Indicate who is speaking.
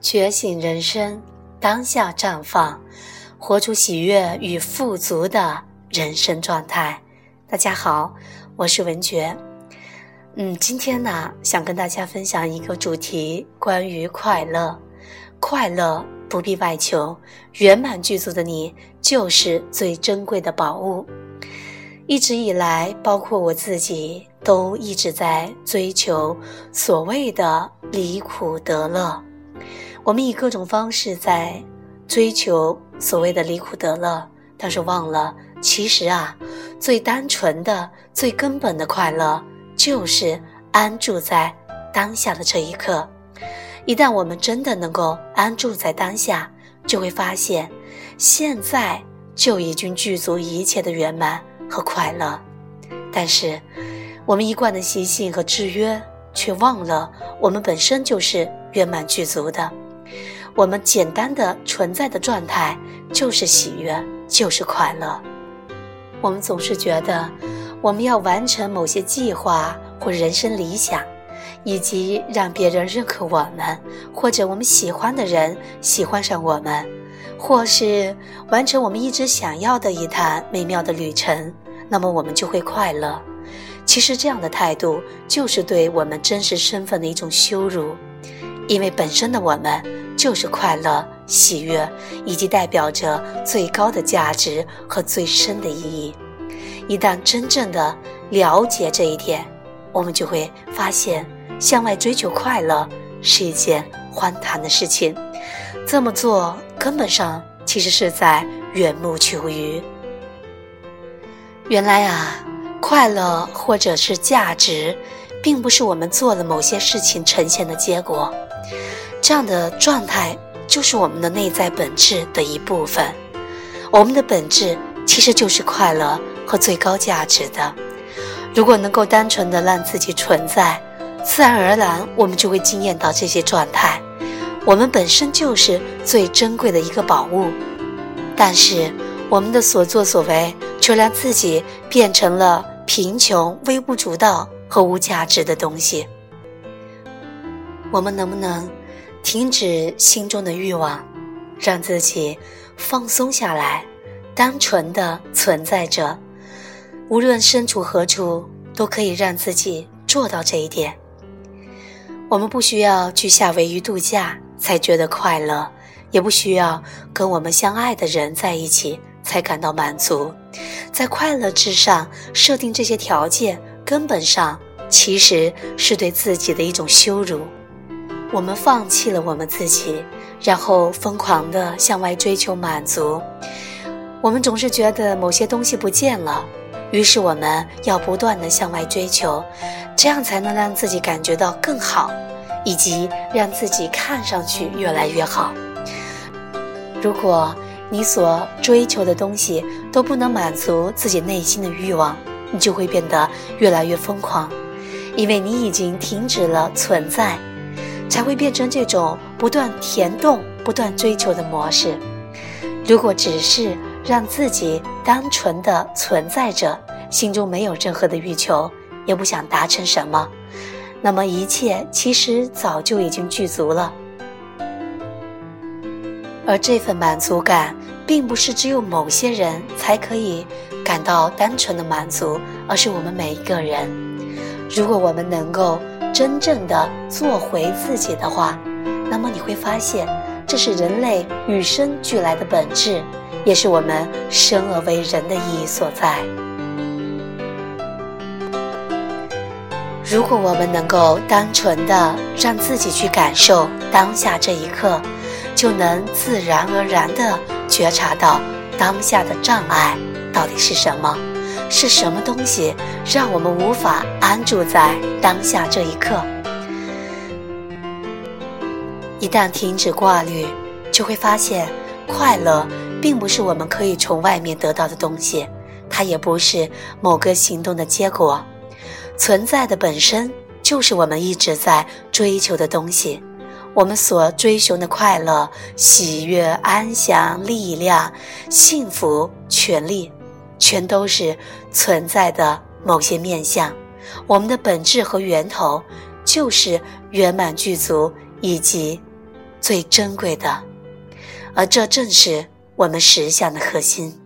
Speaker 1: 觉醒人生，当下绽放，活出喜悦与富足的人生状态。大家好，我是文觉。嗯，今天呢，想跟大家分享一个主题，关于快乐。快乐不必外求，圆满具足的你就是最珍贵的宝物。一直以来，包括我自己，都一直在追求所谓的离苦得乐。我们以各种方式在追求所谓的离苦得乐，但是忘了，其实啊，最单纯的、最根本的快乐，就是安住在当下的这一刻。一旦我们真的能够安住在当下，就会发现，现在就已经具足一切的圆满和快乐。但是，我们一贯的习性和制约，却忘了我们本身就是圆满具足的。我们简单的存在的状态就是喜悦，就是快乐。我们总是觉得，我们要完成某些计划或人生理想，以及让别人认可我们，或者我们喜欢的人喜欢上我们，或是完成我们一直想要的一趟美妙的旅程，那么我们就会快乐。其实这样的态度就是对我们真实身份的一种羞辱，因为本身的我们。就是快乐、喜悦，以及代表着最高的价值和最深的意义。一旦真正的了解这一点，我们就会发现，向外追求快乐是一件荒唐的事情。这么做根本上其实是在缘木求鱼。原来啊，快乐或者是价值，并不是我们做了某些事情呈现的结果。这样的状态就是我们的内在本质的一部分。我们的本质其实就是快乐和最高价值的。如果能够单纯的让自己存在，自然而然我们就会惊艳到这些状态。我们本身就是最珍贵的一个宝物，但是我们的所作所为却让自己变成了贫穷、微不足道和无价值的东西。我们能不能？停止心中的欲望，让自己放松下来，单纯的存在着。无论身处何处，都可以让自己做到这一点。我们不需要去夏威夷度假才觉得快乐，也不需要跟我们相爱的人在一起才感到满足。在快乐之上设定这些条件，根本上其实是对自己的一种羞辱。我们放弃了我们自己，然后疯狂地向外追求满足。我们总是觉得某些东西不见了，于是我们要不断地向外追求，这样才能让自己感觉到更好，以及让自己看上去越来越好。如果你所追求的东西都不能满足自己内心的欲望，你就会变得越来越疯狂，因为你已经停止了存在。才会变成这种不断填洞、不断追求的模式。如果只是让自己单纯的存在着，心中没有任何的欲求，也不想达成什么，那么一切其实早就已经具足了。而这份满足感，并不是只有某些人才可以感到单纯的满足，而是我们每一个人。如果我们能够。真正的做回自己的话，那么你会发现，这是人类与生俱来的本质，也是我们生而为人的意义所在。如果我们能够单纯的让自己去感受当下这一刻，就能自然而然的觉察到当下的障碍到底是什么。是什么东西让我们无法安住在当下这一刻？一旦停止挂虑，就会发现，快乐并不是我们可以从外面得到的东西，它也不是某个行动的结果。存在的本身就是我们一直在追求的东西。我们所追寻的快乐、喜悦、安详、力量、幸福、权利。全都是存在的某些面相，我们的本质和源头就是圆满具足以及最珍贵的，而这正是我们实相的核心。